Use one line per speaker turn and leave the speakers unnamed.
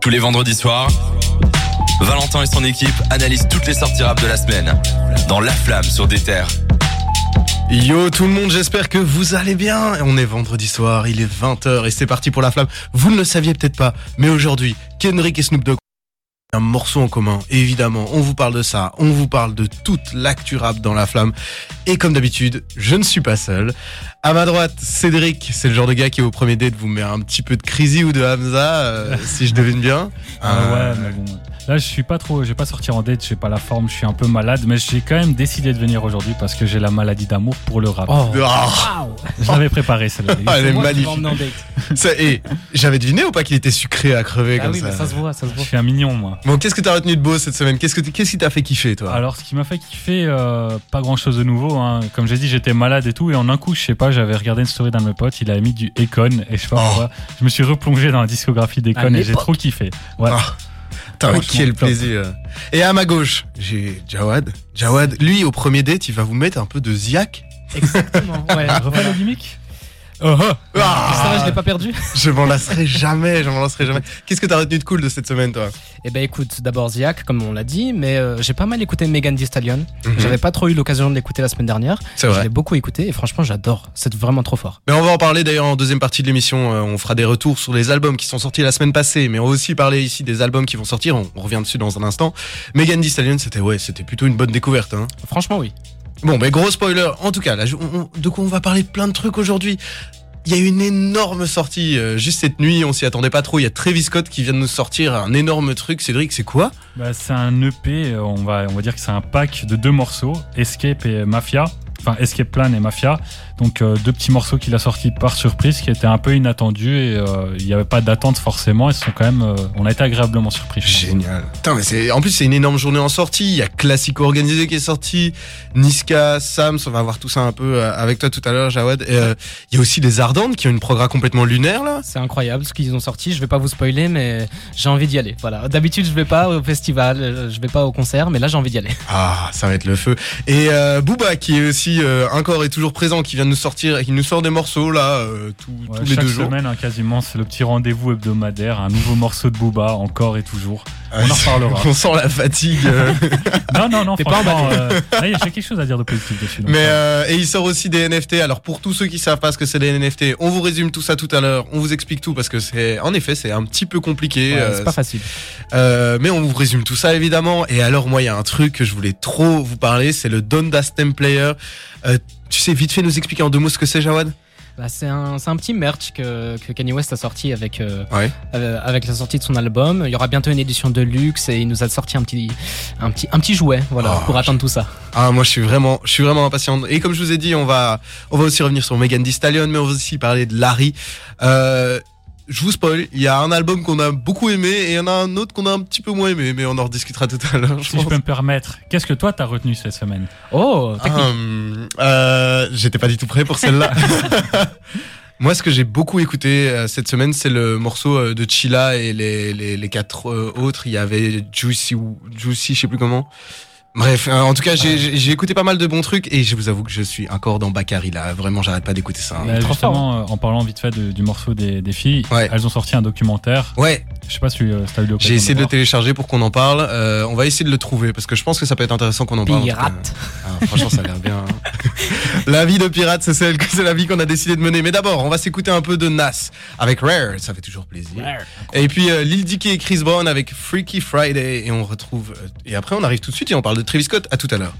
Tous les vendredis soirs, Valentin et son équipe analysent toutes les sorties rap de la semaine dans La Flamme sur des terres.
Yo tout le monde, j'espère que vous allez bien. On est vendredi soir, il est 20h et c'est parti pour la flamme. Vous ne le saviez peut-être pas, mais aujourd'hui, Kendrick et Snoop Dogg un morceau en commun. évidemment, on vous parle de ça, on vous parle de toute l'actu rap dans la flamme. Et comme d'habitude, je ne suis pas seul. À ma droite, Cédric, c'est le genre de gars qui au premier date vous met un petit peu de Crazy ou de Hamza, euh, si je devine bien.
Ah ouais, mais bon. Là, je suis pas trop, je vais pas sortir en date, j'ai pas la forme, je suis un peu malade, mais j'ai quand même décidé de venir aujourd'hui parce que j'ai la maladie d'amour pour le rap.
Oh.
Je l'avais préparé celle-là.
Ah, elle est magnifique.
emmener en date.
Ça- et j'avais deviné ou pas qu'il était sucré à crever
Ah
comme
oui,
ça
mais ça se voit, ça se
Je
voit.
suis un mignon, moi.
Bon, qu'est-ce que t'as retenu de beau cette semaine? Qu'est-ce que qu'est-ce qui t'a fait kiffer toi?
Alors, ce qui m'a fait kiffer, euh, pas grand chose de nouveau. hein. Comme j'ai dit, j'étais malade et tout. Et en un coup, je sais pas, j'avais regardé une story d'un de mes potes. Il avait mis du Econ. Et je sais pas
Oh.
pourquoi. Je me suis replongé dans la discographie d'Econ et j'ai trop kiffé. Ouais.
Quel plaisir. Et à ma gauche, j'ai Jawad. Jawad, lui, au premier date, il va vous mettre un peu de ziak.
Exactement. Ouais.
Refais le gimmick
Ça
Ah,
va, je l'ai pas perdu.
je m'en lasserai jamais, je m'en lasserai jamais. Qu'est-ce que t'as retenu de cool de cette semaine, toi?
Eh ben écoute, d'abord Ziak, comme on l'a dit, mais euh, j'ai pas mal écouté Megan Thee Stallion.
Mhm.
J'avais pas trop eu l'occasion de l'écouter la semaine dernière.
C'est
Je
vrai.
l'ai beaucoup écouté et franchement j'adore. C'est vraiment trop fort.
Mais on va en parler d'ailleurs en deuxième partie de l'émission. Euh, on fera des retours sur les albums qui sont sortis la semaine passée, mais on va aussi parler ici des albums qui vont sortir. On, on revient dessus dans un instant. Megan Thee Stallion, c'était ouais, c'était plutôt une bonne découverte. Hein.
Franchement oui.
Bon, mais gros spoiler. En tout cas, là, de quoi on va parler plein de trucs aujourd'hui. Il y a une énorme sortie euh, juste cette nuit, on s'y attendait pas trop. Il y a Travis Scott qui vient de nous sortir un énorme truc. Cédric, c'est quoi?
Bah, c'est un EP, euh, on va, on va dire que c'est un pack de deux morceaux, Escape et Mafia. Enfin, Escape Plan et Mafia. Donc, euh, deux petits morceaux qu'il a sortis par surprise qui étaient un peu inattendus et euh, il n'y avait pas d'attente forcément. Ils sont quand même, euh, on a été agréablement surpris.
Génial. Putain, mais c'est en plus c'est une énorme journée en sortie. Il y a Classico organisé qui est sorti, Niska, Sams. On va voir tout ça un peu euh, avec toi tout à l'heure, Jawad. Et, euh, il y a aussi les Ardentes qui ont une programme complètement lunaire là.
C'est incroyable ce qu'ils ont sorti. Je vais pas vous spoiler, mais j'ai envie d'y aller. Voilà. D'habitude je vais pas au festival, je vais pas au concert, mais là j'ai envie d'y aller.
Ah, ça va être le feu. Et euh, Booba qui est aussi euh, encore et toujours présent, qui vient de nous sortir, et qui nous sort des morceaux là euh, tout-
Ouais,
tous les
chaque
deux jours.
semaine, hein, quasiment, c'est le petit rendez-vous hebdomadaire, un nouveau morceau de Booba, encore et toujours. On en reparlera.
On sent la fatigue. euh.
Non, non, non,
T'es pas
franchement, euh, là, j'ai quelque chose à dire de positif dessus.
Mais
euh,
euh, et il sort aussi des NFT. Alors pour tous ceux qui savent pas ce que c'est des NFT, on vous résume tout ça tout à l'heure. On vous explique tout parce que c'est en effet c'est un petit peu compliqué.
Ouais,
euh,
c'est pas facile.
euh, mais on vous résume tout ça évidemment. Et alors moi il y a un truc que je voulais trop vous parler, c'est le Donda Stem Player. Euh, tu sais vite fait nous expliquer en deux mots ce que c'est Jawad?
Bah, c'est un, petit merch que, que Kanye West a sorti avec, euh,
Ouais.
euh, avec la sortie de son album. Il y aura bientôt une édition de luxe et il nous a sorti un petit, un petit, un petit jouet, voilà,
Oh,
pour attendre tout ça.
Ah moi je suis vraiment je suis vraiment impatient. Et comme je vous ai dit, on va on va aussi revenir sur Megan Thee Stallion, mais on va aussi parler de Larry. Euh, je vous spoil, il y a un album qu'on a beaucoup aimé et il y en a un autre qu'on a un petit peu moins aimé, mais on en rediscutera tout à l'heure. Je
si je
pense.
peux me permettre, qu'est-ce que toi t'as retenu cette semaine?
Oh.
Hum, euh, J'étais pas du tout prêt pour celle-là. Moi, ce que j'ai beaucoup écouté euh, cette semaine, c'est le morceau euh, de Chilla et les, les, les quatre euh, autres. Il y avait Juicy, Juicy, je sais plus comment. Bref, euh, en tout cas, j'ai- j'ai j'ai écouté pas mal de bons trucs et je vous avoue que je suis encore dans Bakary là. Vraiment, j'arrête pas d'écouter ça. hein.
Bah, Justement, euh, en parlant vite fait de- du morceau des, des filles,
Ouais.
elles ont sorti un documentaire.
Ouais,
Je sais pas si, euh, t'as eu
j'ai essayé de le télécharger pour qu'on en parle. Euh, on va essayer de le trouver parce que je pense que ça peut être intéressant qu'on en parle. en.
Pirate.
Ah, franchement, ça a l'air bien. hein. la vie de pirate, c'est celle que c'est la vie qu'on a décidé de mener. Mais d'abord, on va s'écouter un peu de Nas avec Rare, ça fait toujours plaisir. Et puis euh, Lil Dicky et Chris Brown avec Freaky Friday et on retrouve euh, et après on arrive tout de suite et on parle de Travis Scott. À tout à l'heure.